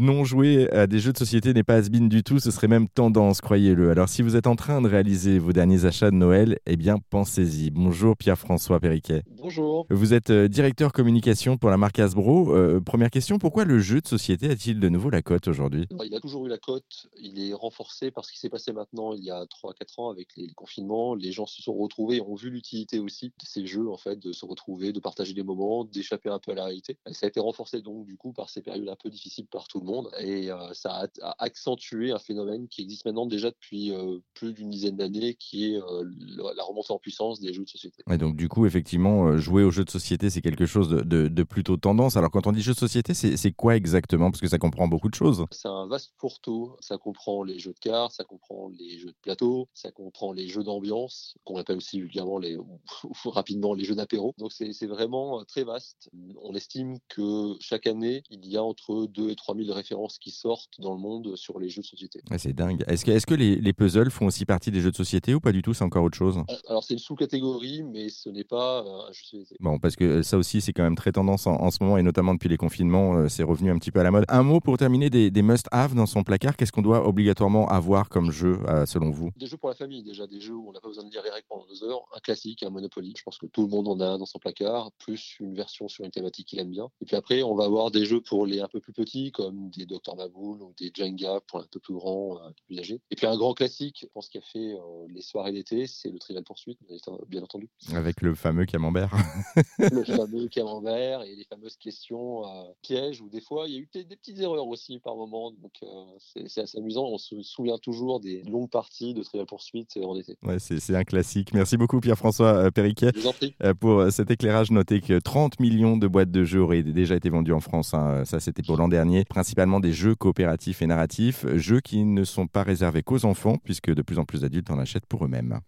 non jouer à des jeux de société n'est pas has du tout, ce serait même tendance, croyez-le. Alors si vous êtes en train de réaliser vos derniers achats de Noël, eh bien pensez-y. Bonjour Pierre-François Perriquet. Bonjour. Vous êtes euh, directeur communication pour la marque Hasbro. Euh, première question, pourquoi le jeu de société a-t-il de nouveau la cote aujourd'hui? Il a toujours eu la cote, il est renforcé par ce qui s'est passé maintenant il y a 3-4 ans avec les confinements. Les gens se sont retrouvés et ont vu l'utilité aussi de ces jeux, en fait, de se retrouver, de partager des moments, d'échapper un peu à la réalité. Ça a été renforcé donc du coup par ces périodes un peu difficiles par tout le monde et euh, ça a, accentué un phénomène qui existe maintenant déjà depuis plus d'une dizaine d'années qui est la remontée en puissance des jeux de société. Et donc du coup effectivement jouer aux jeux de société c'est quelque chose de, plutôt tendance. Alors quand on dit jeux de société, c'est quoi exactement? Parce que ça comprend beaucoup de choses. C'est un vaste fourre-tout. Ça comprend les jeux de cartes, ça comprend les jeux de plateau, ça comprend les jeux d'ambiance, qu'on appelle aussi vulgairement les, rapidement les jeux d'apéro. Donc c'est vraiment très vaste. On estime que chaque année, il y a entre 2 et 3 000 références qui sortent dans le monde sur les jeux de société. c'est dingue. Est-ce que, est -ce que les, les, puzzles font aussi partie des jeux de société ou pas du tout? C'est encore autre chose? Alors c'est une sous-catégorie, mais ce n'est pas un jeu de société. Bon, parce que ça aussi, c'est quand même très tendance en, ce moment, et notamment depuis les confinements, euh, c'est revenu un petit peu à la mode. Un mot pour terminer des, must-have dans son placard. Qu'est-ce qu'on doit obligatoirement avoir comme jeu, euh, selon vous? Des jeux pour la famille, déjà, des jeux où on n'a pas besoin de lire les règles pendant deux heures. Un classique, un Monopoly. Je pense que tout le monde en a un dans son placard, plus une version sur une thématique qu'il aime bien. Et puis après, on va avoir des jeux pour les un peu plus petits, comme des Dr Maboul ou des Jenga pour un peu plus grands, un peu plus âgés. Et puis un grand classique, je pense, qui a fait euh, les soirées d'été, c'est le Trivial Poursuite, bien entendu. Avec le fameux camembert. le fameux camembert et les fameuses questions euh, pièges où des fois il y a eu des, petites erreurs aussi par moment. Donc euh, c'est assez amusant. On se souvient toujours des longues parties de Trivial Poursuite en été. Ouais, c'est un classique. Merci beaucoup Pierre-François Perriquet pour cet éclairage. Notez que 30 millions de boîtes de jeux auraient déjà été vendues en France. Hein. Ça c'était pour l'an dernier. Principalement des jeux coopératifs et narratifs, jeux qui ne sont pas réservés qu'aux enfants puisque de plus en plus d'adultes en achètent pour eux-mêmes.